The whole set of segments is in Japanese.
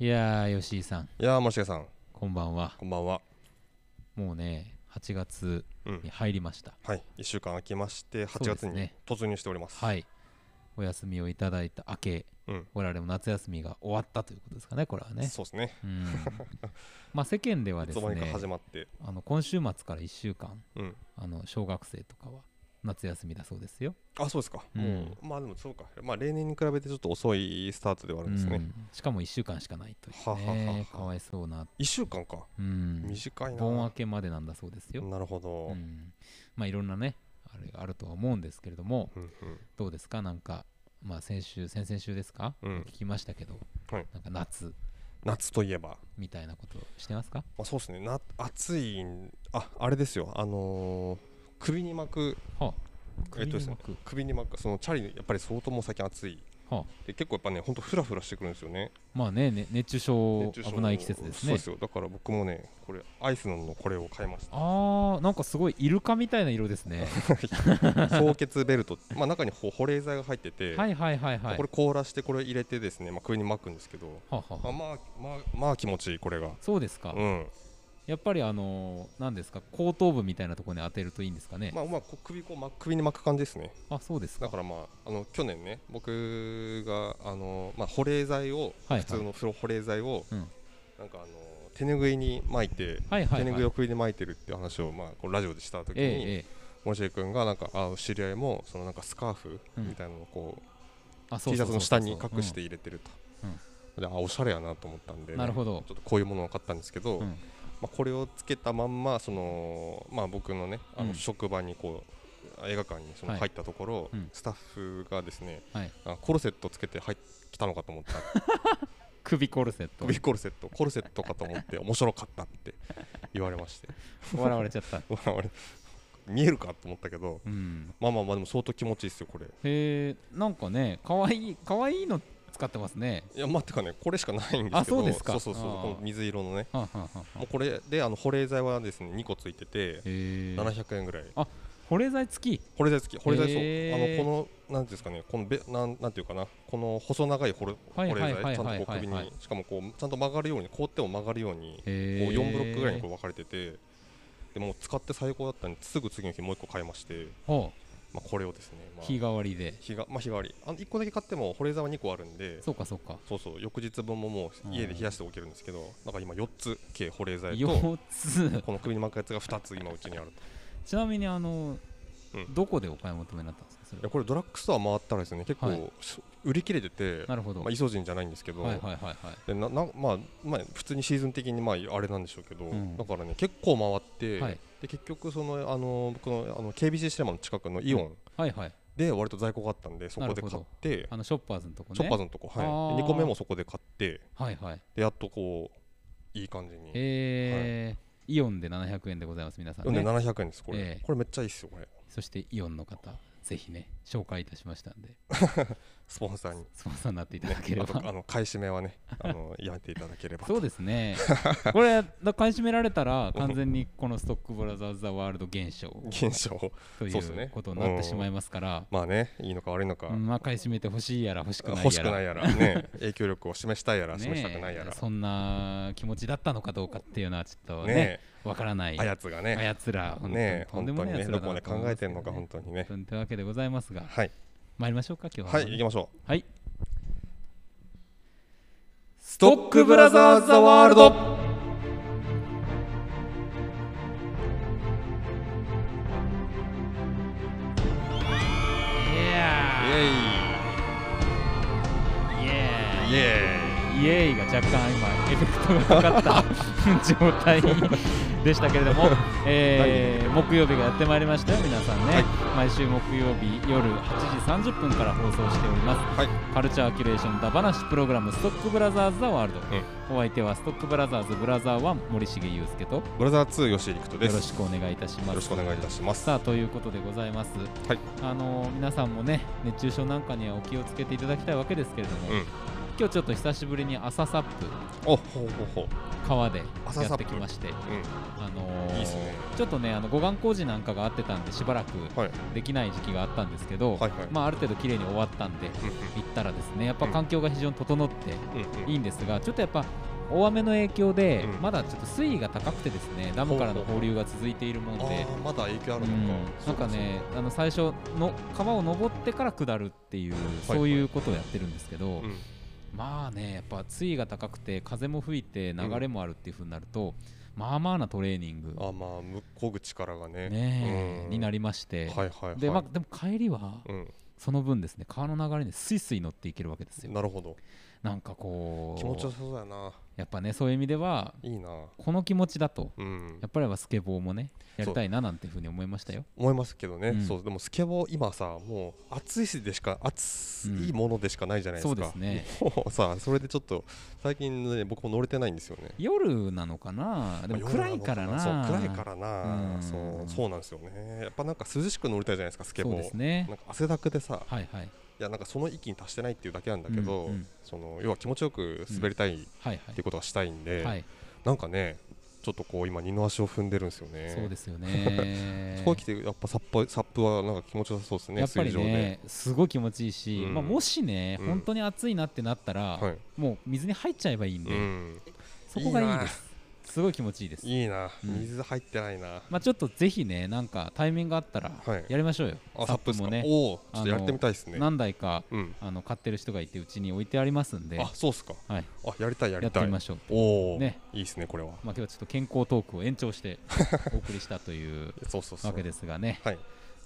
いやー、吉井さん、いやー、森重さん、こんばんは。こんばんは。もうね、8月うんに、入りました。はい、1週間空きまして、8月にね突入しております。はい。お休みをいただいた明け、うん、我々も夏休みが終わったということですかね、これはね。そうですね。うん。まあ、世間ではいですねつの間にか始、まって、あの今週末から1週間、うん、あの小学生とかは夏休みだそうですよ。あ、そうですか。うんもう、まあでもそうか。まあ例年に比べてちょっと遅いスタートではあるんですね。うんしかも1週間しかないというはははね、はかわいそうな。1週間か。うん。短いな。盆明けまでなんだそうですよ。なるほど。うんうん。まあ、いろんなね、あれがあるとは思うんですけれども、うんどうですか？なんか、まあ、先週先々週ですか、うん聞きましたけど、はいなんか夏夏といえば、みたいなことしてますか？まあ、そうですね。な暑いん、あ、あれですよ。あのー首に巻く、はあ。えっとですね首に巻く。そのチャリ、やっぱり相当もう最近暑い。はあ。で結構やっぱね、ほんとフラフラしてくるんですよね。まあねね熱中症危ない季節ですね。そうですよ。だから僕もねこれアイスののこれを買いました。あーなんかすごいイルカみたいな色ですね。凍結ベルト。まあ中にほ保冷剤が入ってて、はいはいはいはい。これ凍らしてこれ入れてですね、まあ、首に巻くんですけど、はあはあまあ、まあまあまあ気持ちいいこれが。そうですか、うんやっぱりあのー、何ですか後頭部みたいなところに当てるといいんですかね、まあまあ首こう巻く首に巻く感じですね。あそうですか。だからまああの去年ね僕があのまあ保冷剤を、はいはい。普通の風呂保冷剤を、うん。なんかあの手拭いに巻いて、はいはいはい。手拭いを首に巻いてるっていう話をまあこうラジオでした時に、ええええ。森重君がなんかあ知り合いもそのなんかスカーフうん。みたいなのをこう、あ T シャツの下に隠して入れてると、うん。であおしゃれやなと思ったんで、なるほど。ちょっとこういうものを買ったんですけど、うんまあ、これをつけたまんまその、まあ、僕のねあうん。の職場にこう映画館にそのはい。入ったところ、うん。スタッフがですねはい。あコルセットつけて入ってきたのかと思った。首コルセット。首コルセット。コルセットかと思って面白かったって言われまして。笑われちゃった。俺見えるかと思ったけどうん。まあまあまあでも相当気持ちいいですよこれ。へえなんかねかわいいかわいいの使ってますね。いやまあてかねこれしかないんですけど。あそうですか。そうそうこの水色のね。はあはあはあもうこれであの保冷剤はですね2個ついててへえ700円ぐらい。保冷剤付き？保冷剤付き保冷剤そう、あのこのなんですかねこのべなんなんていうかなこの細長い保冷剤ちゃんはいとこう首はいにしかもこうちゃんと曲がるように凍っても曲がるようにこうへえ4ブロックぐらいにこう分かれててでもう使って最高だったんですぐ次の日もう1個買いまして、ほまあ、これをですね、まあ、う日替わりで。日がまあ日替わり。あの1個だけ買っても保冷剤は2個あるんで。そうかそうか。そうそう。翌日分ももう家で冷やしておけるんですけどなんか今4つ計保冷剤と4つ。この首に巻くやつが2つ今うちにあると。ちなみにあの、うん。どこでお買い求めになったんですかいやこれドラッグストア回ったらですね。結構、はい。し売り切れててなるほど、まあ、イソジンじゃないんですけど、はいはいはいはい。でななまあまあ、普通にシーズン的にまああれなんでしょうけど、うん。だからね結構回って、はい。で結局そのあの僕のあの KBC シネマの近くのイオンはいはい。で割と在庫があったんでそこで買って、あのショッパーズのとこね。ショッパーズのとこ、はい、あー。で2個目もそこで買ってはいはい。でやっとこういい感じに、えー。イオンで700円でございます皆さんでね700円ですこれ、ええ。これめっちゃいいっすよこれ。そしてイオンの方ぜひね紹介いたしましたんで。スポンサーに、スポンサーになっていたねだければ、あと あの買い占めはねあのやめていただければ。そうですね。これだ買い占められたら完全にこのストックブラザーズ・ザ・ワールド現象現象といそうことになってしまいますから、まあねいいのか悪いのか、うんまあ買い占めてほしいやら欲しくないやら。欲しくないやらね影響力を示したいやら示したくないやら、そんな気持ちだったのかどうかっていうのはちょっとねねわからないあやつがね。あやつらね本当にねどこまで考えてんのか本本当にね。というわけでございますが。はい。参りましょうか今日は。はい行きましょう。はい。ストックブラザーズ・ザ・ワールド。イエーイエーイイイエーイが若干今エフェクトがかかった 状態でしたけれども、えー木曜日がやってまいりましたよ。皆さんね、はい。毎週木曜日夜8時30分から放送しております。はい。カルチャーキュレーションダバナシプログラムストックブラザーズ・ザ・ワールド、うんお相手はストックブラザーズブラザー1森重裕介と。よブラザー2吉井陸斗ですろしくお願いいたします。よろしくお願いいたしますさあということでございます、はい。あの皆さんもね熱中症なんかにはお気をつけていただきたいわけですけれども、うん今日ちょっと久しぶりに朝サップおほうほうほう。川でやってきまして、うあのーいいっすね。ちょっとねあの護岸工事なんかがあってたんでしばらくんはいできない時期があったんですけど、はいはい。まあ、ある程度綺麗に終わったんでうん行ったらですねやっぱうん。環境が非常に整ってうんうん。いいんですが、ちょっとやっぱ大雨の影響で、うん。まだちょっと水位が高くてですねダムからの放流が続いているもんで。まだ影響あるのか、うん。なんかねあの最初の川を登ってから下るっていう、はい。そういうことをやってるんですけど、うんまあねやっぱ水位が高くて風も吹いて流れもあるっていう風になると、まあまあなトレーニング、あまあ向こぐ力がね。ねえうん。になりまして、はいはいはい。でまあ、でも帰りはうん。その分ですね川の流れにスイスイ乗っていけるわけですよ。なるほど。なんかこう気持ちよさそうだなやっぱねそういう意味ではいいな。この気持ちだとうん。やっぱりはスケボーもねやりたいななんていうふうに思いましたよ。思いますけどね、うん。そうでもスケボー今さもう暑いしでしか暑いものでしかないじゃないですか、そうですね。もうさそれでちょっと最近ね僕も乗れてないんですよね。夜なのかな？でもまあ暗いからな。そう暗いからな、うん。そうそうなんですよね。やっぱなんか涼しく乗りたいじゃないですかスケボそうーですね。なんか汗だくでさ。はいはいいやなんかその域に達してないっていうだけなんだけど、うんうん。その要は気持ちよく滑りたいっはいていうことがしたいんで、はい、はい、なんかねちょっとこう今二の足を踏んでるんですよね。そうですよね。ここ来てやっぱサップサップはなんか気持ちよさそうですねやっぱりねすごい気持ちいいし、うん。まあ、もしね、うん。本当に暑いなってなったら、はい。もう水に入っちゃえばいいんで、うん、そこがいいですすごい気持ちいいです。いいな、うん。水入ってないな。まあ、ちょっとぜひねなんかタイミングがあったらはい。やりましょうよ、あサップですか？もねおおちょっとやってみたいですね。何台かうん。あの買ってる人がいてうちに置いてありますんで。あそうっすか。はい、あやりたいややりたい。ってみましょう。おお、ね。いいですねこれは。まあ、今日はちょっと健康トークを延長して お送りしたというそうそうそう。わけですがね。はい。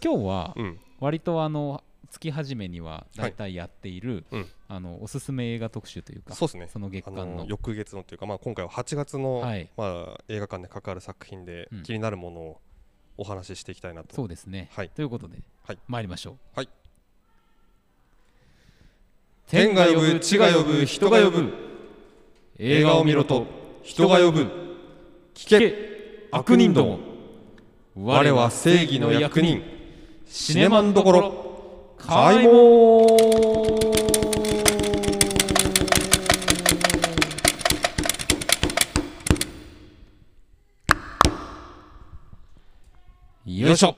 今日はうん。割とあの月始めには大体やっている、うん。あのおすすめ映画特集というかそうですね。その月あ間の。の翌月のっていうか、まあ、今回は8月の、はい。まあ、映画館で関わる作品でうん。気になるものをお話ししていきたいなと、そうですね、はい。ということで、はい。参りましょう。はい。天が呼ぶ地が呼ぶ人が呼ぶ。映画を見ろと人が呼ぶ。聞け悪人ども。我は正義の役人。シネマンどころ開門よいしょ。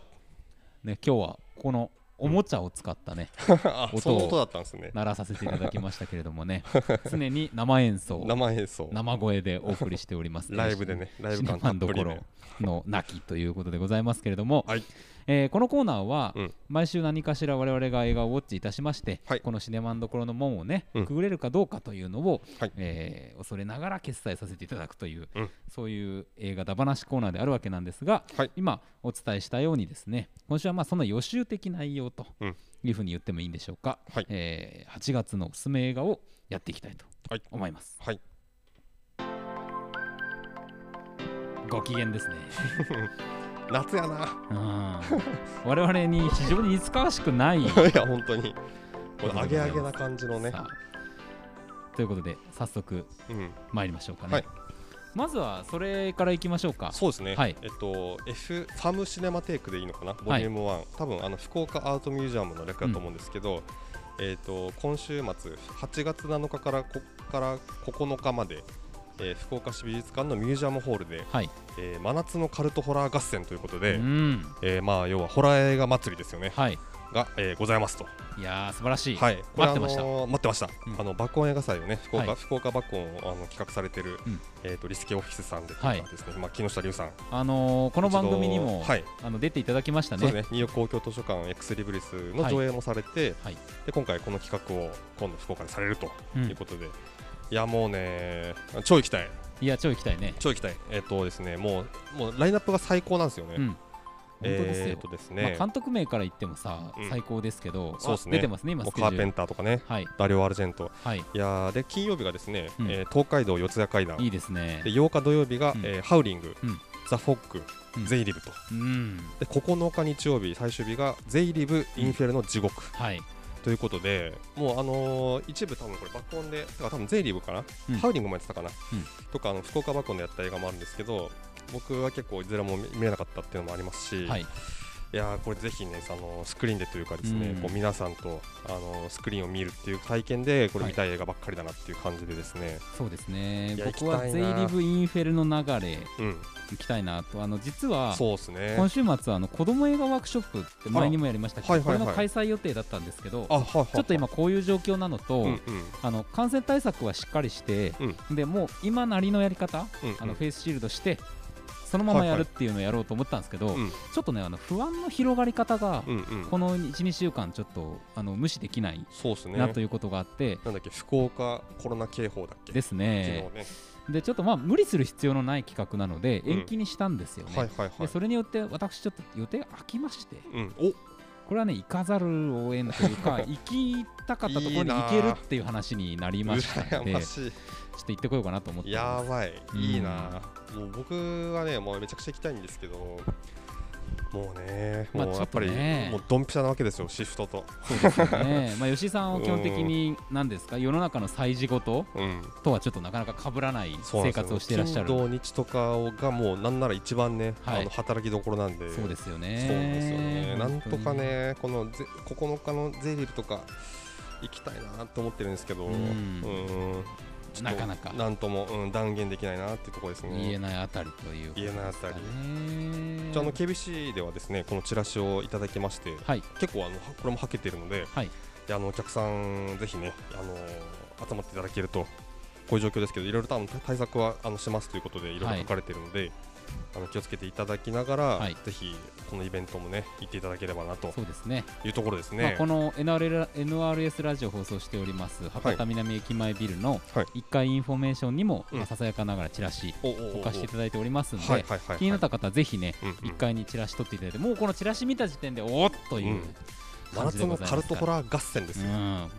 ね今日はこのおもちゃを使ったね、あ音をその音だったんですね。鳴らさせていただきましたけれどもね 常に生演奏生演奏。生声でお送りしております。ライブでねライブ感シネマンどころたっぷりねの泣きということでございますけれども、はいえーこのコーナーは、うん。毎週何かしら我々が映画をウォッチいたしまして、はい。このシネマンどころの門をね、うん。くぐれるかどうかというのを、はい。えー恐れながら決済させていただくという、うん。そういう映画だ話コーナーであるわけなんですが、はい。今お伝えしたようにですね今週はまあその予習的内容とうん。いうふうに言ってもいいんでしょうか、はい。えー8月のおすすめ映画をやっていきたいとはい。思います。はい。ご機嫌ですね。夏やな。うん。我々に非常に似つかわしくない いや本当に。これアゲアゲな感じのね。ということで早速うん。参りましょうかね、はい。まずはそれからいきましょうか。そうですね、はい。えっと F ファムシネマテイクでいいのかな？ボリューム1、多分あの福岡アートミュージアムの略だと思うんですけど、えっと今週末8月7日からこから9日まで、えー福岡市美術館のミュージアムホールで、はい、えー真夏のカルトホラー合戦ということで、うん。えーまあ要はホラー映画祭りですよね。はい。が、えーございますと。いやー素晴らしい、はい、待ってました。あのー待ってました。うん。あの爆音映画祭をね、福岡、はい。福岡爆音をあの企画されてる、うん。えっ、とリスケオフィスさんでですね、まあ木下龍さん、あのーこの番組にも、はい、あの出ていただきましたね。そうですね、ニューヨーク公共図書館エクスリブリスの上映もされて、はい。で今回この企画を今度福岡でされるとうん。いうことで、いやもうね、超行きたい、いや超行きたいね。超行きたい。えっ、とですね、もうもうラインナップが最高なんですよね。うん。本当ですよ、えっ、とですまあ、ね、監督名から言ってもさ、うん。最高ですけどそうっすね。あ出てますね今カーペンターとかね、はい。ダリオ・アルジェント、はい。いやーで金曜日がですね、うん。えー東海道四谷階段。いいですね。で8日土曜日が、うん。えーハウリング、うん。ザ・フォック、うん。ゼイリブと。うん。で9日日曜日最終日がゼイリブ・インフェルノ地獄。はいということでもうあのー一部多分これ爆音でだから多分ゼイリブかな、うん。ハウリングもやってたかな、うん。とかあの福岡爆音でやった映画もあるんですけど僕は結構いずれも見見れなかったっていうのもありますし、はいいやーこれぜひねそのスクリーンでというかですね、うん。こう皆さんとあのスクリーンを見るっていう体験でこれ見たい映画ばっかりだなっていう感じでですね、そうですね。僕はゼイリブ・インフェルの流れうん、行きたいなと。あの実はそうですね。今週末はあの子供映画ワークショップって前にもやりましたけ？ど、はいはいはい。これの開催予定だったんですけど、ちょっと今こういう状況なのと、あの感染対策はしっかりして、でもう今なりのやり方、あのフェイスシールドしてそのままやるっていうのをやろうと思ったんですけど、うん。ちょっとねあの不安の広がり方が、うんうん。この12週間ちょっとあの無視できないそうですね。なということがあって、なんだっけ福岡コロナ警報だっけ？です昨ね。でちょっとまあ無理する必要のない企画なのでうん。延期にしたんですよね、はいはいはい。でそれによって私ちょっと予定空きましてうん。お。これはね行かざるを得んというか 行きたかったところに行けるっていう話になりましたのでちょっと行ってこようかなと思ってやばい。うんいいなもう僕はねもうめちゃくちゃ行きたいんですけどもうねまあもうやっぱりね。もうドンピシャなわけですよシフトと。ね。まあ吉井さんは基本的に何ですか？世の中の催事事うん。とはちょっとなかなか被らない生活をしていらっしゃる。金土日とかがもうなんなら一番ね、はい。あの働きどころなんで。そうですよね。そうなんですよね。なんとかねこのぜ9日のゼリルとか行きたいなと思ってるんですけど。うん。うんちょっとなかなか。なんとも、うん、断言できないなっていうところですね。言えないあたりという言えないあたり。ねじゃああの KBC ではですねこのチラシをいただきましてはい。結構あのはこれもはけてるのではい。であのお客さんぜひねあの集まっていただけるとこういう状況ですけどいろいろ多分対策はあのしますということでいろいろ書かれているので、あの気をつけていただきながら、はい。ぜひこのイベントもね行っていただければなとそうですね。いうところですね。まあ、この NRL NRS ラジオ放送しております博多南駅前ビルのはい。1階インフォメーションにもうん。まあささやかながらチラシ置かせていただいておりますので、はいはいはいはい。気になった方はぜひね、うんうん。1階にチラシ取っていただいてもうこのチラシ見た時点でおっという真夏の感じでございますカルトホラー合戦ですよ。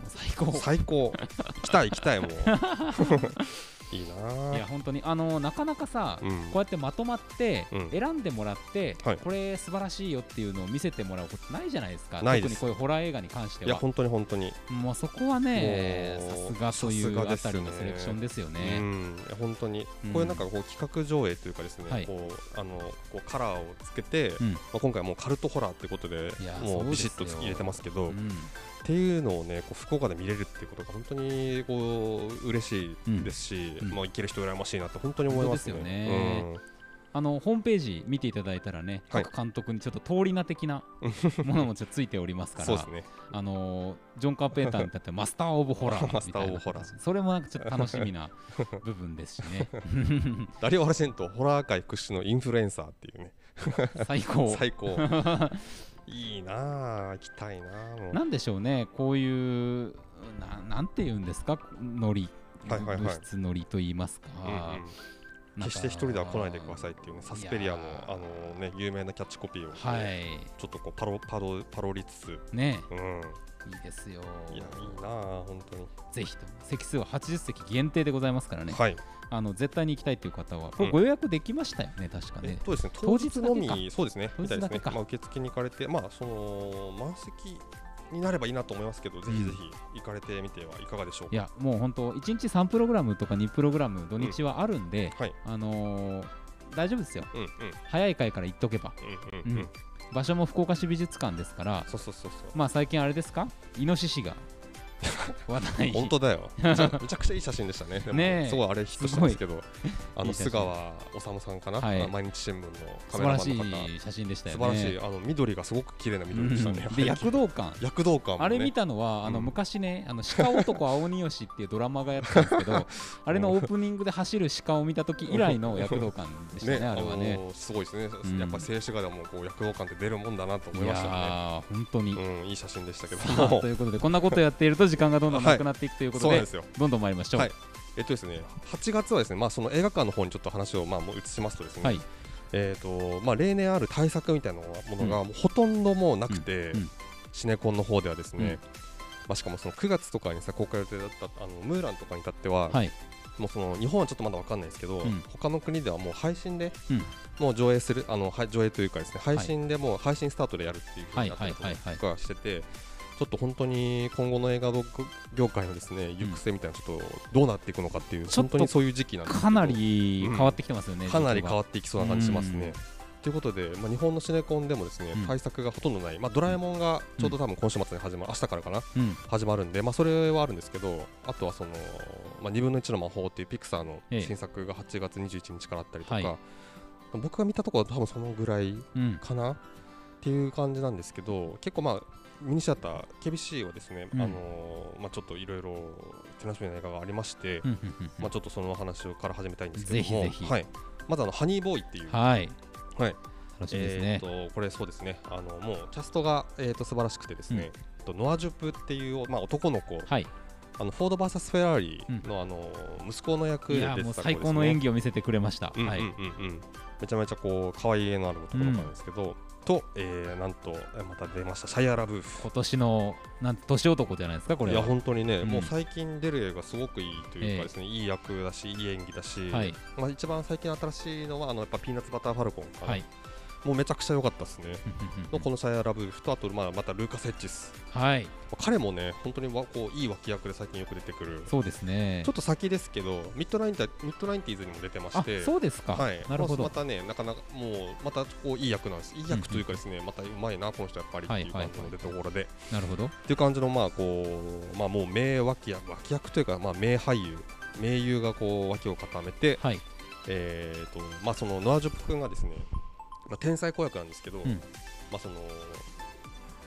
最高。最高。行きたい行きたいもう いいな。いや本当にあのなかなかさ、うん。こうやってまとまって、うん。選んでもらって、はい。これ素晴らしいよっていうのを見せてもらうことないじゃないですか。特にこういうホラー映画に関しては。いや本当に本当に。もうそこはねさすがというあたりのセレクションですようね。ん。いや本当に。うん。こういうなんかこう企画上映というかですね、はい。こうあのこうカラーをつけて、うん。まあ、今回はもうカルトホラーっていうことでいやもそうビシッと入れてますけど、っうんていうのをねこう福岡で見れるっていうことが本当にこう嬉しいですし、うんうん。まあ行ける人羨ましいなと本当に思いますね。すよね。あのホームページ見ていただいたらね、はい。各監督にちょっと通り名的な ものもちょっとついておりますからね。あのージョン・カーペンターにとってマスター・オブ・ホラーみたいなマスターオブホラー。形それもなんかちょっと楽しみな部分ですしね。ダリオ・アルジェントホラー界屈指のインフルエンサーっていうね。最高。最高いいなあ行きたいなあもう。なんでしょうねこういうななんて言うんですかノリ、はいはいはい物質ノリと言いますか,、うんうん決して一人では来ないでくださいっていうねサスペリアのあのね有名なキャッチコピーを、ねはい。ちょっとこうパロパロパロりつつ、ね。うん、いいですよ。いやいいなあ本当に。ぜひとも。席数は80席限定でございますからね、はい。あの絶対に行きたいという方はこうん。れご予約できましたよね、確かね。えっとですね。当当日のみそうですね。当みたいですね。日だけかまあ受付に行かれてまあその満席になればいいなと思いますけど、ぜひぜひ行かれてみてはいかがでしょうか。いやもう本当1日3プログラムとか2プログラム土日はあるんで、はい。あのー大丈夫ですよ。うんうん。早い回から行っとけば。うんうんうん、うん場所も福岡市美術館ですからまあ最近あれですか？イノシシが話題本当だよ。めちゃくちゃいい写真でしたね。ねえ。すごいあれヒットしたんですけどあの菅川治さんかな、はい。毎日新聞のカ素メラ晴らマンの方。しい写真でしたよ素ね晴らしいあの緑がすごく綺麗な緑でしたね、うん。で躍動感。躍動感あれ見たのは、あのうん。昔ね、あの鹿男青鬼吉っていうドラマがやってたんですけど、あれのオープニングで走る鹿を見た時以来の躍動感でしたね、ねあれはね。すごいですね、ん。やっぱ静止画でもこう躍動感って出るもんだなと思いましたよねー、本当に。うん、いい写真でしたけどということで、こんなことやっていると時間がどんどんなくなっていくということで、そうなんですよ。どんどん参りましょう。はい。えっとですね8月はですねまあその映画館の方にちょっと話をまあもう移しますとですね、はい。えっ、とまあ例年ある対策みたいなものがもうほとんどもうなくて、うん。うん。シネコンの方ではですね、うん。まあしかもその9月とかにさ公開予定だったあのムーランとかに至っては、はい。もうその日本はちょっとまだわかんないですけど、うん。他の国ではもう配信で、うん。もう上映するあのはい上映というかですね配信でもう配信スタートでやるっていうふうになったりとはいはいはいかがしてて。ちょっと本当に今後の映画業界のですね行く末みたいなちょっとどうなっていくのかっていう本当にそういう時期なんですかなり変わってきてますよね。かなり変わっっていきそうな感じしますね。ということで、まあ、日本のシネコンでもですね、うん。対策がほとんどない、まあ、ドラえもんがちょうど多分今週末に始まる、明日からかなうん。始まるんで、まあ、それはあるんですけどあとはその、まあ、2分の1の魔法っていうピクサーのええ。新作が8月21日からあったりとか、はい。僕が見たところは多分そのぐらいうん。かなっていう感じなんですけど結構まあミニシアター KBC はですね、うん。あのーまあ、ちょっといろいろ手楽しみな映画がありまして、うんうんうんまあ、ちょっとその話から始めたいんですけどもぜひぜひ。はい、まずあのハニーボーイっていう、はい。はい。楽しみですね。えー、とこれそうですね。あのもうキャストが、えー、と素晴らしくてですね、とノア・ジュプっていう、まあ、男の子、はい。あのフォード VS フェラーリの,、あの息子の役いで出てたね、最高の演技を見せてくれました。はいうんうんうん。うんめちゃめちゃこう可愛い絵のある男の子なんですけど、と、えー、なんとえまた出ました。シャイア・ラブーフ。今年のなん年男じゃないですかこれいやは本当にね、うん。もう最近出る映画すごくいいというかですね、いい役だしいい演技だし、はい。まあ、一番最近新しいのはあのやっぱピーナッツバターファルコンかな、はいもうめちゃくちゃ良かったですね。のこのシャイア・ラブーフとあとまあまたルーカス・ヘッジスはい。彼もね本当にわこういい脇役で最近よく出てくる。そうですね。ちょっと先ですけどミッドナインタミッドナインティーズにも出てまあしてそうですか。はい、なるほど。まあまたね、なかなかもう、またこういい役なんです、いい役というかですね、またうまいな、この人やっぱりっていう感じの出所で、なるほど。っていう感じの、まあこう、まあもう名脇役、脇役というか、まあ名俳優、名優がこう脇を固めて、はい。えーと、まあそのノア・ジョップ君がですね、まあ天才子役なんですけど、ん。まあその、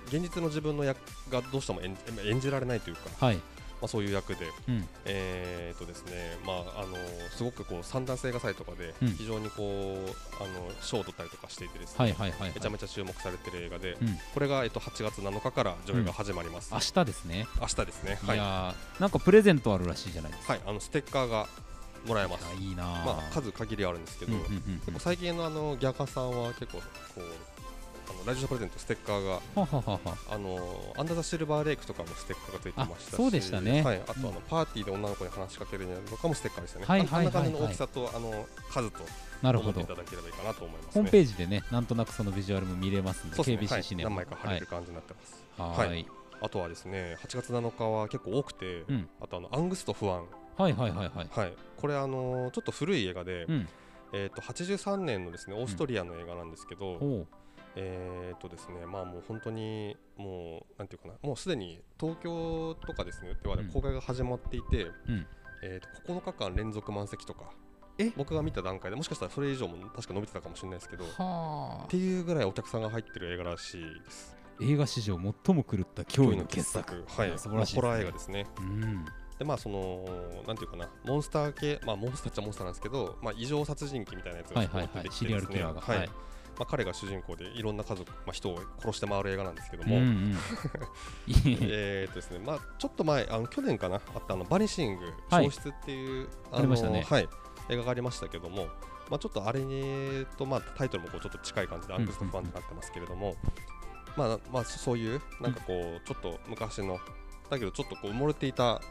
現実の自分の役がどうしても演じ演じられないというか、はい。まあ、そういう役で、うん。えーとですねまあ、あのすごくこう三段性が祭とかでうん。非常にこう、あの賞を取ったりとかしていてですね、めちゃめちゃ注目されてる映画で、うん。これが、えっと、8月7日から上映が始まります、明日ですね。明日ですね。い。はい、なんかプレゼントあるらしいじゃないですか。はい、あのステッカーがもらえます。いやいいな。ーまあ、数限りあるんですけど、最近のあのギャガさんは結構こうあのラジオショープレゼントステッカーがあのアンダーザシルバーレイクとかもステッカーがついてましたしあそうでしたね。はい、あとあの、うん。パーティーで女の子に話しかけるとかもステッカーでしたね、はいはいはいはい。あんな感じの大きさとあの数となるほどいただければいいかなと思いますね。ホームページでねなんとなくそのビジュアルも見れますんでそうですね、は KBC いシネマ何枚か貼れる感じになってます、はい。はい。あとはですね8月7日は結構多くて、うん。あとあのアングスト不安。はいはいはいはい。はいこれあのちょっと古い映画で、うん。えっ、と83年のですねオーストリアの映画なんですけど、おう。えっ、とですねまあもう本当にもうなんていうかなもうすでに東京とかですねではうん。公開が始まっていて、うん。えー、と9日間連続満席とかえ？僕が見た段階でもしかしたらそれ以上も確か伸びてたかもしれないですけどっはていうぐらいお客さんが入ってる映画らしいです。映画史上最も狂った驚異の傑作。はい。や素晴らしいね。まあホラー映画ですね。うんでまあそのなんていうかなモンスター系まあモンスターっちゃモンスターなんですけど、まあ、異常殺人鬼みたいなやつがはいはいはい出てきシリアルてですねキラーが。はい。まあ、彼が主人公でいろんな家族、まあ、人を殺して回る映画なんですけども、うんうんいい えーとですねまあ、ちょっと前あの去年かなあったあのバニシングはい。消失っていう、ありましたね。はい、映画がありましたけども、まあ、ちょっとあれにと、まあ、タイトルもこうちょっと近い感じでアングストファンになってますけれども、まあまあ、そそういうなんかこうちょっと昔のだけどちょっとこう埋もれていた、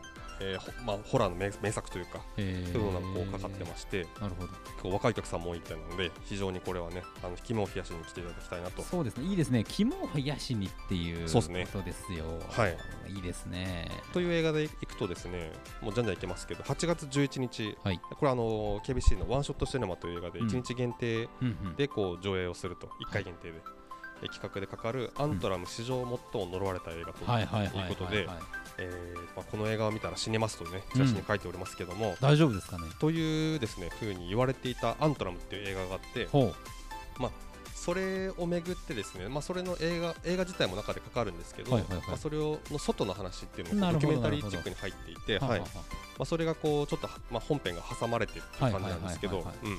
えーほまあ、ホラーの名名作というかえー。そういうのがこうかかってましてなるほど。結構若いお客さんも多いみたいなので非常にこれはねあの肝を冷やしに来ていただきたいなと。そうですね。いいですね。肝を冷やしにっていうそうですね。ことですよ。はい。いいですね。という映画でいくとですねもうじゃんじゃんいけますけど8月11日。はい。これあの KBC のワンショットシネマという映画でうん。1日限定うんうん。でこう上映をすると。1回限定で、え企画でかかるアントラム史上最も呪われた映画とはいうことでこの映画を見たら死ねますとねチラシに書いておりますけども、大丈夫ですかね？というですね風に言われていたアントラムっていう映画があってほう。それをめぐってですねまあそれの映画映画自体も中でかかるんですけど、まあそれをの外の話っていうのがドキュメンタリーチックに入っていて、はい。まあ、それがこうちょっとは、まあ、本編が挟まれてるっていう感じなんですけどうんうん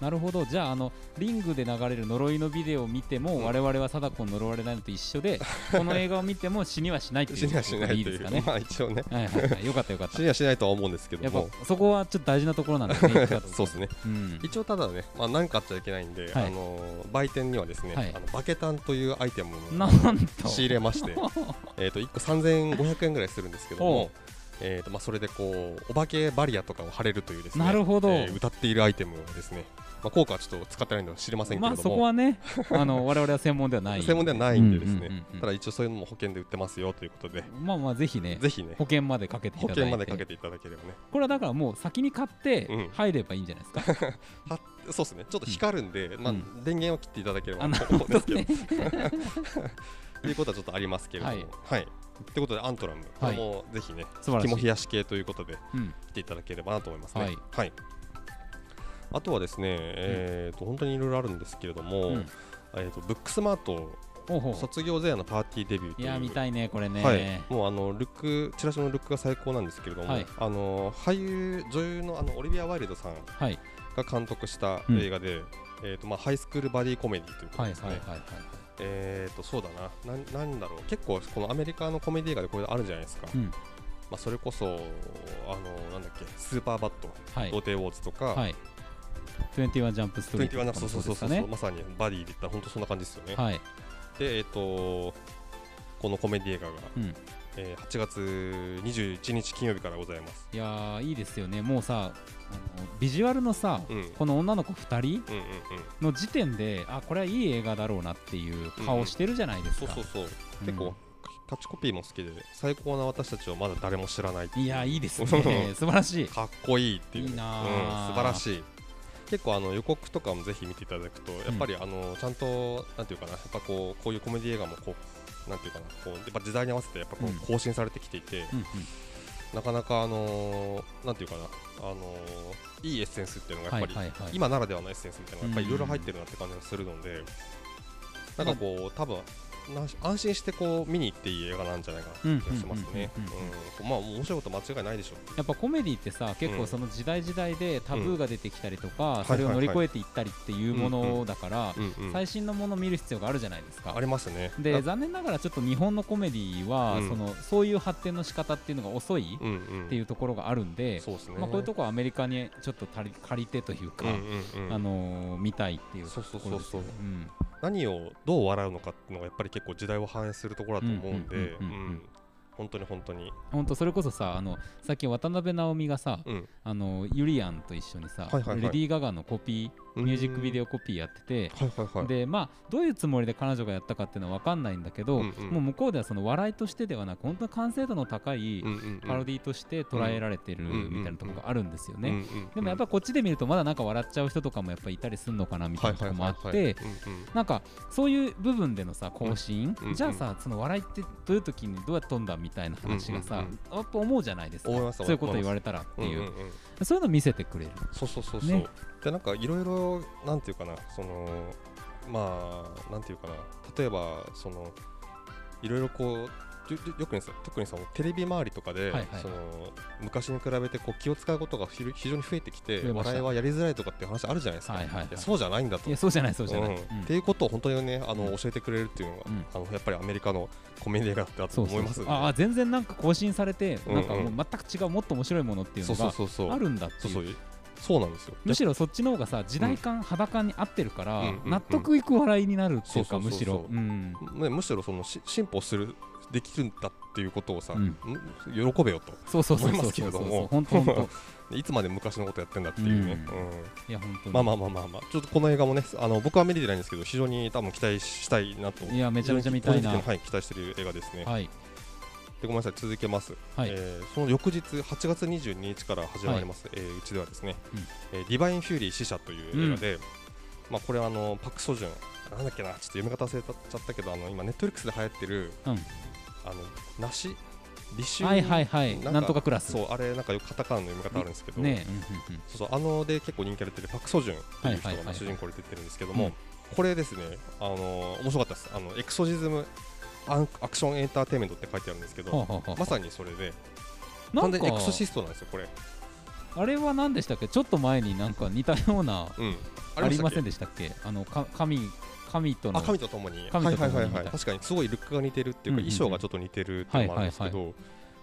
なるほど。じゃああのリングで流れる呪いのビデオを見ても、うん。我々は貞子の呪われないのと一緒で この映画を見ても死にはしないっていう死にはしないという。いいですかね。まあ一応ね。はいはいはい。よかったよかった。死にはしないとは思うんですけやっどもぱそこはちょっと大事なところなんですね。そうですね。うん。一応ただね、まあ、何かあっちゃいけないんで、はい。あの売店にはですね、はい。あのバケタンというアイテムを仕入れまして えーと1個3500円ぐらいするんですけども、えーとまあ、それでこうお化けバリアとかを貼れるというですねなるほど。えー歌っているアイテムをですね、まあ、効果はちょっと使ってないので知りませんけまあれども、そこはね あの我々は専門ではない専門ではないんでですね、うんうんうんうん。ただ一応そういうのも保険で売ってますよということで、まあまあぜひねぜひね。保険までかけていただいて。保険までかけていただければね。これはだからもう先に買ってうん。入ればいいんじゃないですか、はそうですね。ちょっと光るんで、まあうん。電源を切っていただければと思うんですけど、ね。ということはちょっとありますけれども。はい。はい。ということでアントラム、これもぜひね肝冷やし系ということでうん。来ていただければなと思いますね。はいあとはですね、えー、と本当にいろいろあるんですけれども、うん。えー、とブックスマート卒業前夜のパーティーデビューという。いや見たいねこれね、はい、もうあのルックチラシのルックが最高なんですけれども、はい。あの俳優女優のあのオリビア・ワイルドさんはい。が監督したうん。映画で、えーとまあ、ハイスクールバディコメディということですね。はいはいはいはい。えーとそうだな。なん、なんだろう、結構このアメリカのコメディ映画でこれあるじゃないですか、うん。まあ、それこそ、あのなんだっけ、スーパーバット、はい。童貞ウォーズとか、はい21ジャンプストリート21とかもそうそうそうそう、まさにバディで言ったら本当そんな感じですよね。はい。で、えっ、とこのコメディ映画が、うん。えー8月21日金曜日からございます。いやーいいですよね。もうさあのビジュアルのさ、うん、うんこの女の子2人うんうんの時点であこれはいい映画だろうなっていう顔してるじゃないですか、そうそうそう、うん。結構キャッチコピーも好きで最高な私たちをまだ誰も知らないいやいいですね。素晴らしい。かっこいいっていう。いいなうん、あ素晴らしい結構あの予告とかもぜひ見ていただくとやっぱりあのちゃんとなんていうかなやっぱこうこういうコメディ映画もこうなんていうかなこうやっぱ時代に合わせてやっぱこう更新されてきていて、なかなかあのなんていうかなあのいいエッセンスっていうのがやっぱり、今ならではのエッセンスみたいなのがやっぱりいろいろ入ってるなって感じがするので、なんかこう多分な安心してこう見に行っていい映画なんじゃないかなって気がしますね。うんうんうんうんうんまあ面白いこと間違いないでしょうやっぱコメディってさ結うん構その時代時代でタブーが出てきたりとか、んそれを乗り越えていったりっていうものだから、うんうん最新のものを見る必要があるじゃないですかあ。りますね。であ残念ながらちょっと日本のコメディは、うんそのそういう発展の仕方っていうのが遅いうんうん、っていうところがあるんで、そうですね。まあ、こういうところはアメリカにちょっと借り借りてというか、うんうんうんあのー見たいっていうとそうそうそうそうころですよね。うん何をどう笑うのかっていうのがやっぱり結構時代を反映するところだと思うんで、本当に本当に、本当それこそさあのさっき渡辺直美がさ、うん、あのユリアンと一緒にさ、はいはいはい。レディー・ガガのコピーミュージックビデオ、オコピーやってて、はいはいはい、でまあどういうつもりで彼女がやったかっていうのは分かんないんだけど、うんうん。もう向こうではその笑いとしてではなく本当に完成度の高いパロディとして捉えられてるうんみたいなところがあるんですよね。うんうんうんでもやっぱこっちで見るとまだなんか笑っちゃう人とかもやっぱりいたりするのかなみたいなところもあってなんかそういう部分でのさ更新、うんうんじゃあさその笑いってどういう時にどうやって飛んだみたいな話がさ、うんうんやっぱ思うじゃないですか。そういうこと言われたらっていう、うんうんうん。そういうの見せてくれる。そうそうそうそう、ねでなんかいろいろなんていうかなそのまあなんていうかな例えばそのいろいろこうよくね特にそのテレビ周りとかで、はいはいその昔に比べてこう気を使うことが非常に増えてきて笑いはやりづらいとかっていう話あるじゃないですか、はいはいはい。やそうじゃないんだと。いやそうじゃないそうじゃない。うん。うん。っていうことを本当にねあの、うん。教えてくれるっていうのが、うん。あのやっぱりアメリカのコメディ映画だったと思いますああ全然なんか更新されて、うんうんなん。かもう全く違うもっと面白いものっていうのがあるんだっていうそうそうなんですよ。むしろそっちの方がさ時代感、肌感に合ってるから、納得いく笑いになるっていうかむしろ、うん、ね、むしろそのし進歩するできるんだっていうことをさ、うん。ん喜べよと。そうそうそう思いますそう。そうそうけれども。本当本 いつまで昔のことやってんだっていうね、うん。うん。当いや本当に。まあまあまあまあまあ。ちょっとこの映画もねあの僕は見れてないんですけど非常に多分期待したいなと。いやめちゃめちゃ見たいな。はい、期待している映画ですね、はい。でごめんなさい続けます、はい。えーその翌日8月22日から始まります、えーうちではですね、うん。えーディバイン・フューリー死者という映画で、まあこれはあのパク・ソジュンなんだっけなちょっと読み方忘れちゃったけどあの今ネットフリックスで流行ってるうん。あの梨？立秋はいはいはい。なんとかクラス。そうあれなんかよくカタカナの読み方あるんですけど、ねうんうんうん。そうそうあので結構人気が出てるパク・ソジュンという人がはいはいはいはい。主人公で出てるんですけども、うん。これですねあの面白かったです。あのエクソジズムアンアクションエンターテインメントって書いてあるんですけど、はあはあはあまさにそれで。なんか完全にエクソシストなんですよこれ、あれは何でしたっけ？ちょっと前になんか似たようなうん、ありませんででしたっけ？あのか神神とのあ神と共に。神と共に。はいはいはいはい。みたい確かにすごいルックが似てるっていうか、うんうんうん。衣装がちょっと似てるっていうのもあるんですけど、はい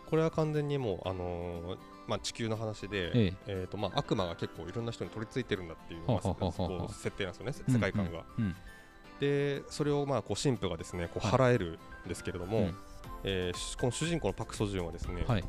これは完全にもうあのーまあ地球の話で、ええ。えーとまあ、悪魔が結構いろんな人に取り付いてるんだっていう、はまああはあはあはあ。こう設定なんですよね、世界観が。うんうんでそれをまあこう神父がですねこうはい。払えるんですけれども、うん。えーしこの主人公のパク・ソジュンはですね、はい。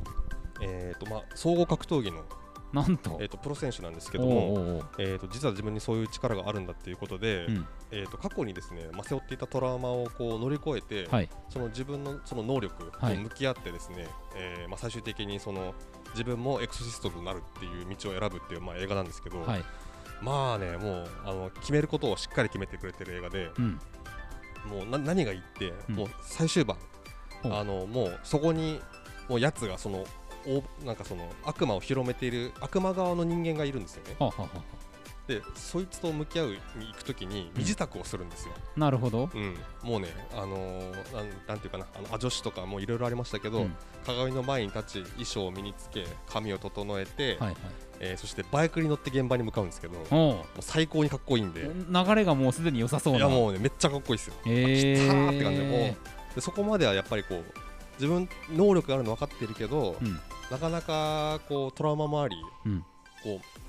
えーとまあ、総合格闘技の、なんと。えー、とプロ選手なんですけおども、うおうおう。えー、と実は自分にそういう力があるんだっていうことで、うん。えー、と過去にですね、まあ、背負っていたトラウマをこう乗り越えて、はい。その自分のその能力とはい。向き合ってですね、えーまあ、最終的にその自分もエクソシストとなるっていう道を選ぶっていう、まあ、映画なんですけど、はいまあねもうあの決めることをしっかり決めてくれてる映画でうん。もうな何がいいって、うん。もう最終盤あのもうそこにもうやつがそのおなんかその悪魔を広めている悪魔側の人間がいるんですよね。はあはあはあでそいつと向き合うに行くときに身支度をするんですよ、なるほど。うん。もうねあのーなんなんていうかなあのア女子とかもいろいろありましたけど、うん。鏡の前に立ち衣装を身につけ髪を整えて、はいはい。えーそしてバイクに乗って現場に向かうんですけどもう最高にかっこいいんで。流れがもうすでに良さそうな。いやもうねめっちゃかっこいいですよ。え来たーって感じでもう。でそこまではやっぱりこう自分能力があるの分かってるけど、うん。なかなかこうトラウマもあり、うん。こう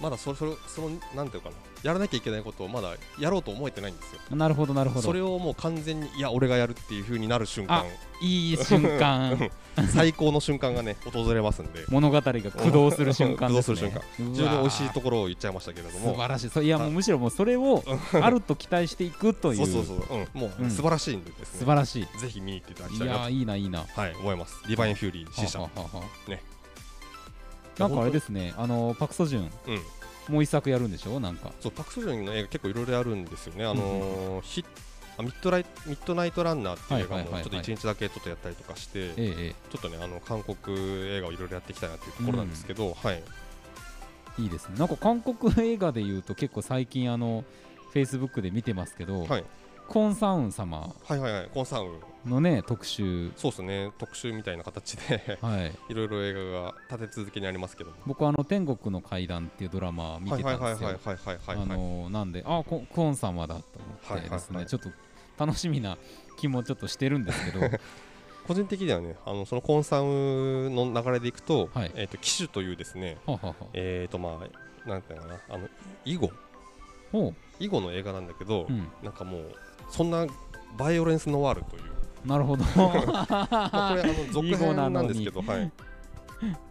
まだそれそれそのなんていうかなやらなきゃいけないことをまだやろうと思えてないんですよ。なるほどなるほど。それをもう完全にいや俺がやるっていう風になる瞬間。いい瞬間。最高の瞬間がね訪れますんで。物語が駆動する瞬間駆動するうわー。非常に美味しいところを言っちゃいましたけれども。素晴らしい。いやもうはいむしろもうそれをあると期待していくという。そうそうそう、うん、もううん。素晴らしいんでですね、素晴らしい。ぜひ見に行っていただきいたいなと。やーいいないいな。はい思います。リバインフューリー死者ねなんかあれですね。あのパク・ソジュン。うん。もう一作やるんでしょ？なんか。そうパク・ソジュンの映画結構いろいろあるんですよね、あのーヒあミッドライミッドナイトランナーっていう映画もちょっと一日だけちょっとやったりとかして、ちょっとねあの韓国映画をいろいろやっていきたいなっていうところなんですけど、はい。えいいですね。なんか韓国映画でいうと結構最近あのフェイスブックで見てますけど、はいコン・サウン様はいはいはいコンサーン。のね特集。そうですね特集みたいな形で。はい。いろいろ映画が立て続けにありますけども。僕はあの天国の階段っていうドラマ見てたんですよ。はいはいはいはいはいはいあのなんであココーン様だと思ってですね、ちょっと楽しみな気もちょっとしてるんですけど。個人的にはねあのそのコンサウの流れでいくと,、はい。えー、と機種というですねはははえーとまあなんていうのかなあの囲碁。ほ囲碁の映画なんだけど、う、うん、なんかもうそんなバイオレンスノワールという。なるほど。ま あこれあの続編なんですけど、はい、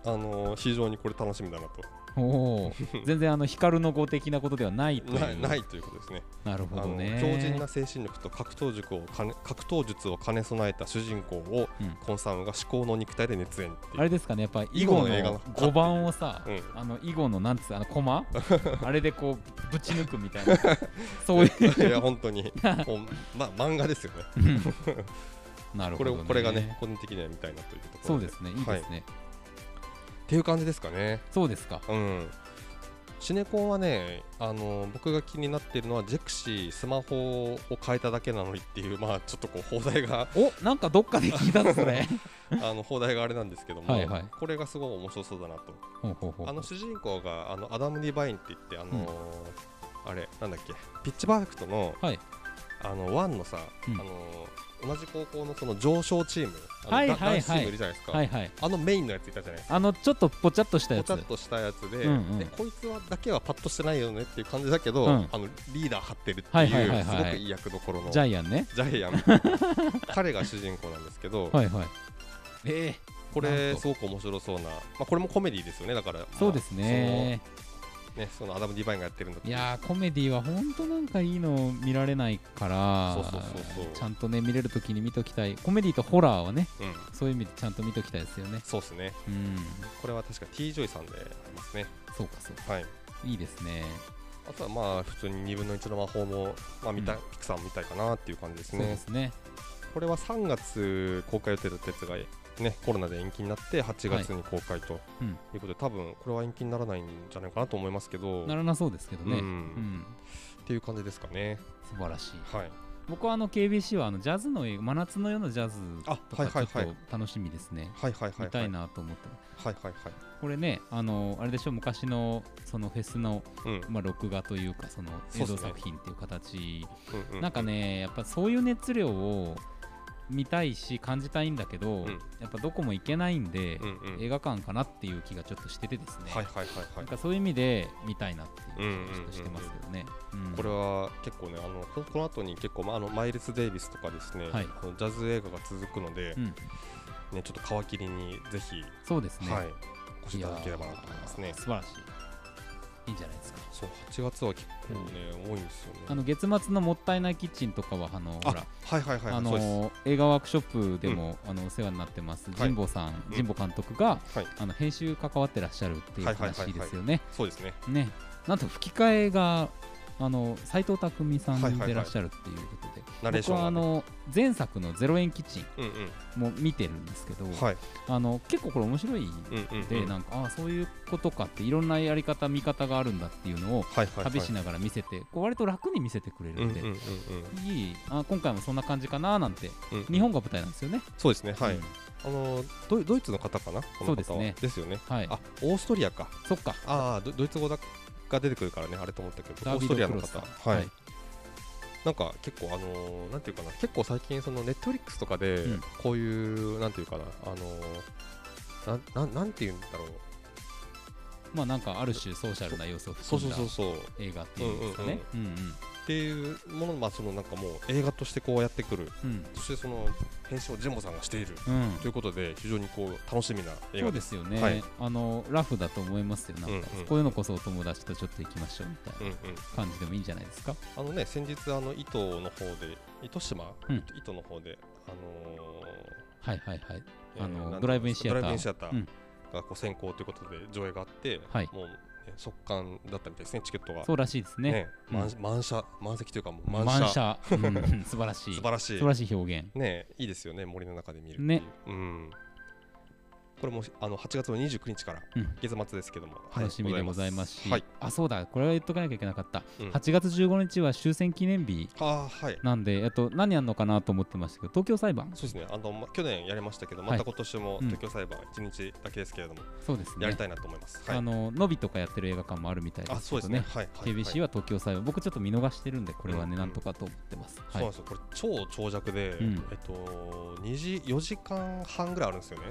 あの非常にこれ楽しみだなとおー。全然あの光の語的なことではないという。ないないということですね。なるほどね。強靭な精神力と格闘術を兼ね格闘術を兼ね備えた主人公を、うん。コンサウンが至高の肉体で熱演。あれですかねやっぱ囲囲碁の碁の映画の。5番をさ、うん。あの囲碁のなんつうあの駒 あれでこうぶち抜くみたいな。そういう。いや本当に。もうま漫画ですよね。うん。なるこれほど、ね、これがね個人的には見たいなというところそうですね。いいですね、っていう感じですかね。そうですか。うん。シネコンはね、あの僕が気になっているのはジェクシースマホを変えただけなのにっていうまあちょっとこう邦題がおなんかどっかで聞いたぞそれ。あの邦題があれなんですけども、はいはい。これがすごい面白そうだなと。あの主人公があのアダム・ディバインって言ってあのーあれなんだっけピッチパーフェクトのはい。あのワンのさ、うん。あのー同じ高校のその女子チーム、あのだはいはいはい。男子チームいるじゃないですか。はいはい。あのメインのやついたじゃないですか。あのちょっとぽちゃっとしたやつ。ぽちゃっとしたやつで,、うんうん。でこいつはだけはパッとしてないよねっていう感じだけど、うん。あのリーダー張ってるってはいはいはいはい。すごくいい役どころの。ジャイアンね。ジャイアン。彼が主人公なんですけど、はいはい。えこなんと。れすごく面白そうな、まあ、これもコメディですよね。だから、ー、そうですね。まあそのねそのアダム・ディバインがやってるんだいやーコメディは本当なんかいいの見られないからちゃんとね見れるときに見ときたい。コメディとホラーはねうん。そういう意味でちゃんと見ときたいですよね。そうですね。うん。これは確か T・ ジョイさんでありますね。そうかそうか。はい。いいですね。あとはまあ普通に2分の1の魔法も、まあ見たうん。ピクサーも見たいかなっていう感じですそうでねすねこれは3月公開予定だったやつがねコロナで延期になって8月に公開とうん。いうことで、多分これは延期にならないんじゃないかなと思いますけど。ならなそうですけどね。ううん。んっていう感じですかね。素晴らしい。はい。僕はあの KBC はあのジャズの映画真夏の夜のジャズあとはいはいはい。かちょっと楽しみですね。はいはいはい見たはいいなと思ってはいはいこれねあのあれでしょ昔のそのフェスのうん。まあ録画というかその映像作品っていう形。うんうなんかねやっぱそういう熱量を見たいし感じたいんだけど、うん。やっぱどこも行けないんで、うんうん。映画館かなっていう気がちょっとしててですね、はいはいはいはないんかそういう意味で見たいなっていう気がちょっとしてますけどね。うんこれは結構ねあのここの後に結構、まあ、あのマイルス・デイビスとかですね、はい。あのジャズ映画が続くのでう、ん。ねちょっと皮切りにぜひ、そうですね、はいお越しいただければなと思いますね。素晴らしいいいんじゃないですか。そう8月は結構ね、多いんですよね。あの月末のもったいないキッチンとかはあのあほらはいはいはいあの映画ワークショップでも、あのお世話になってます神保さん、うん。神保監督が、はい。あの編集関わってらっしゃるっていうはいはいはいはい。話ですよね。そうですね。ね、なんと吹き替えがあの斉藤工さんはいはいはい。でいらっしゃるっていうことで、ナレーションがね。僕はあの前作のゼロ円キッチンうんうん。も見てるんですけど、はい。あの結構これ面白いうんうんうん。で、なんかああそういうことかっていろんなやり方見方があるんだっていうのをはいはいはい。旅しながら見せて、こう割と楽に見せてくれるんで、うんうんうんうん。いい。あ今回もそんな感じかななんてうんうん。日本が舞台なんですよね。そうですねはい、うん。あのドイドイツの方かな？この方は。そうですね。ですよね。はい。あオーストリアか。そっか。ああドドイツ語だが出てくるからねあれと思ったけどオーストリアの方。はい、はい。なんか結構あのーなんていうかな結構最近そのネットフリックスとかでうん。こういう、なんていうかなあのーなんなんなんていうんだろう。まあなんかある種ソーシャルな要素を含んだ映画っていうんですかね。うんうんっていうものまあそのなんかもう映画としてこうやってくる。うん。そしてその編集をジェンボさんがしている。うん。ということで非常にこう楽しみな映そう画ですよね、はい。あのラフだと思いますよなんか、うんうん。こういうのこそお友達とちょっと行きましょうみたいな感じでもいいんじゃないですか？あのね先日あの糸の方で糸島、うん。糸の方であのはいはいはい。ーあのえーなんていうんですか？ドライブインシアター。ドライブインシアターうん。がこう先行ということで上映があって、はい。もう、ね、速乾だったみたいですねチケットが。そうらしいですね。ねうん。満満車満席というか満満車。車。うん。素晴らしい。素晴らしい。素晴らしい表現。ねいいですよね森の中で見るね。うんこれもあの8月の29日からうん。月末ですけども、はい。楽しみでございます。し、はい、あそうだ。これは言っとかなきゃいけなかった、うん。8月15日は終戦記念日あーはい。なんで、えっと、何やるのかなと思ってましたけど東京裁判？そうですね。あの、ま、去年やりましたけどはい。また今年もうん。東京裁判1日だけですけれども、そうですね。やりたいなと思います、はい。あののびとかやってる映画館もあるみたいであすけどね。そうですね。はい、はい、KBC は東京裁判。僕ちょっと見逃してるんでこれはね、うんなんとかと思ってます、はい。そうなんですよ、これ超長尺で、うん。えっと、2時4時間半ぐらいあるんですよね、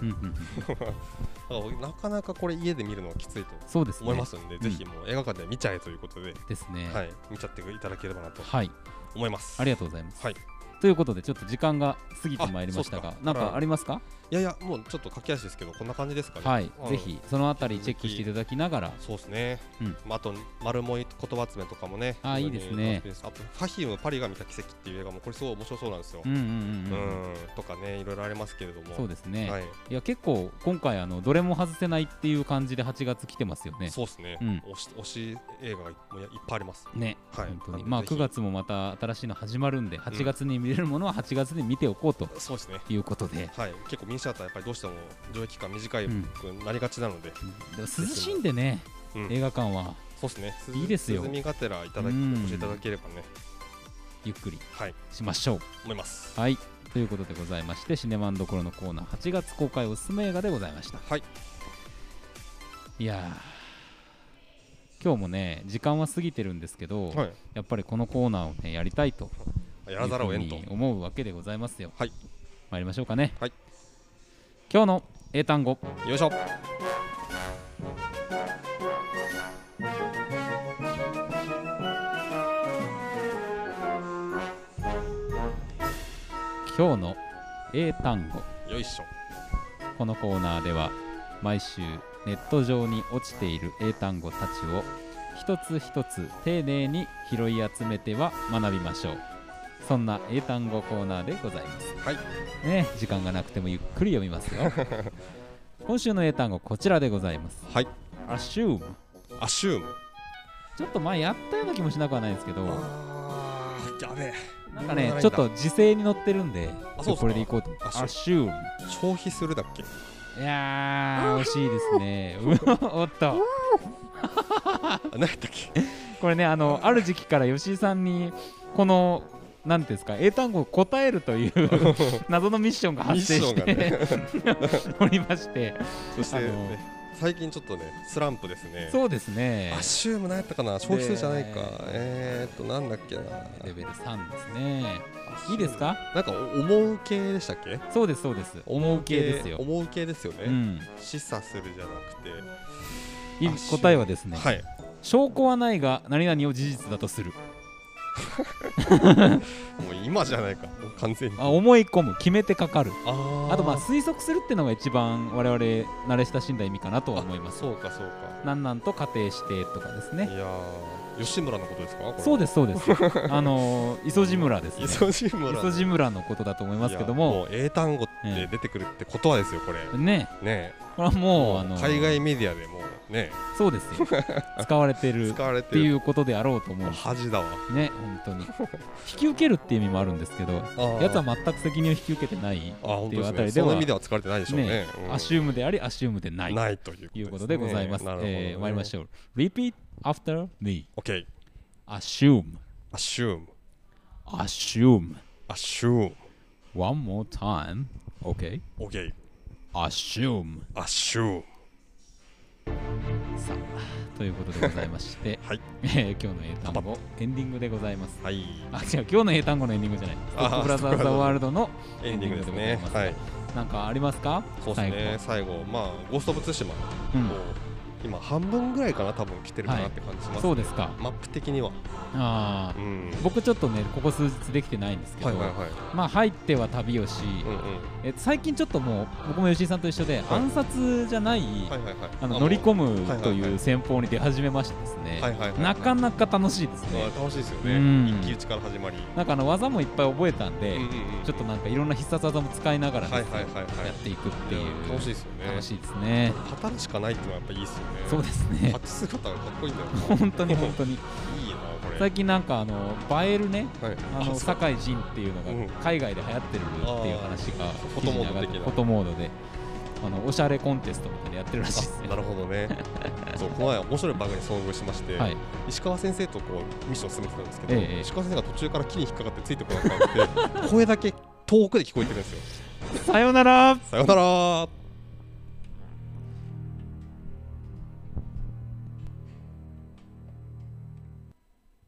なかなかこれ家で見るのはきついとそうですね。思いますんで、ぜひもう映画館で見ちゃえということで、ですね。はい、見ちゃっていただければなとはい、思います。ありがとうございます、はい。ということでちょっと時間が過ぎてまいりましたがなんかありますか？いやいや、もうちょっと駆け足ですけど、こんな感じですかね。はい。ぜひそのあたりチェックしていただきながら。そうですね、うん。まあ、あと、丸もい言葉集めとかもね、あいいですね。あと、ファヒム、パリが見た奇跡っていう映画も、これ、すごい面白そうなんですよ。うんとかね、いろいろありますけれども、そうですね、はい、い、や結構今回あのどれも外せないっていう感じで8月来てますよね。そうですね、うん。推し推し映画がいもういっぱいあります。ね、はい。本当に。まあなのでぜひ。9月もまた新しいの始まるんで8月に見れるものは8月に見ておこうとそうですね。いうことで、はい、結構ミニシアターやっぱりどうしても上映期間短いうんくなりがちなので、でも涼しいんでねうん。映画館は。そうですね。い。いですよ。涼みがてらいただきうんお越しいただければね、ゆっくりはい、しましょう。思います。はい。ということでございましてシネマンどころのコーナー8月公開おすすめ映画でございました。はい、いやー。今日もね時間は過ぎてるんですけど、はい、やっぱりこのコーナーをねやりたいとやらざるを得んと。思うわけでございますよ。はい、参りましょうかね。はい今日の英単語よいしょ。今日の英単語よいしょ。このコーナーでは毎週ネット上に落ちている英単語たちを一つ一つ丁寧に拾い集めては学びましょうそんな英単語コーナーでございます。はい、ね時間がなくてもゆっくり読みますよ。今週の英単語こちらでございます。はい、assume アシューム。ちょっと前やったような気もしなくはないんですけど。あー、やべえ。なんかねうんちょっと時勢に乗ってるんであそうこれでいこうと。Assume assume 消費するだっけ？いやー惜しいですね。うお おっと。あ、何やったっけ？これねあのある時期から吉井さんにこのなんていうんですか英単語を答えるという 謎のミッションが発生してョンがおりまして。そして、ね、最近ちょっとね、スランプですね。そうですね。アシューム何やったかな？消費するじゃないか。で。えーっと、なんだっけな。レベル3ですね。いいですか？なんかお思う系でしたっけ？そうですそうです。思う系ですよ、思う系ですよね、うん、示唆するじゃなくて。答えはですね、はい。証拠はないが何々を事実だとするもう今じゃないか。完全に。あ思い込む。決めてかかる。あー。あとまあ推測するっていうのが一番我々慣れ親しんだ意味かなとは思います。そうかそうか。なんなんと仮定してとかですね。いやー。吉村のことですか？そうですすそうです。あのー磯路村ですね。磯路村磯路村のことだと思いますけどいやもう英単語って出てくるってことはですよこれ。ね。ねこれはもうあのー海外メディアでもうね。そうですよ。使われてる使われっていうことであろうと思う。恥だわ。ね本当に。引き受けるっていう意味もあるんですけどやつは全く責任を引き受けてないっていうあたりではねその意味では使われてないでしょうね。ねうん。アシュームでありアシュームでない。ないということでございます、ねえー参りましょう。Repeat after me OK assume assume assume assume one more time OK OK assume assume さあということでございまして、はい。えー今日の英単語エンディングでございます。はい。あ違う今日の英単語のエンディングじゃない。ストップブラザーズ・ザ・ワールドのエンディングですね。エンディングでござはい。いますなんかありますか？そうですね。最後。まあゴースト・オブ・ツシマ最後今半分ぐらいかな多分来てるかなって感じしうん、ますそうですか。マップ的には。あーうん。僕ちょっとねここ数日できてないんですけど、はいはいはい。まあ入っては旅をし、うんうん。え最近ちょっともう僕も吉井さんと一緒で、暗殺じゃない、はいはいはい。あの乗り込むとはいはいはい。いう戦法に出始めましてですね、はいはいはいなかなか楽しいですね。あ楽しいですようん。ね一騎打ちから始まり。なんかあの技もいっぱい覚えたんで、うんうんうん。ちょっとなんかいろんな必殺技も使いながらですね、はいはいはいはいやっていくっていう楽しいですよね楽しいですね語るしかないっていうのはやっぱいいですよねそうですね。立ち姿がかっこいいんだよな本当に本当に。いいなこれ。最近なんかあの映えるねはい。あのそう堺人っていうのうん。が海外で流行ってるっていう話がフォトモード的な。フォトモードであのおしゃれコンテストみたいなのやってるらしいです。ねあなるほどね。そうこの前面白い番組に遭遇しまして、はい。石川先生とこうミッション進めてたんですけど、ええ石川先生が途中から木に引っかかってついてこなくなって声だけ遠くで聞こえてるんですよ。さよなら。さよなら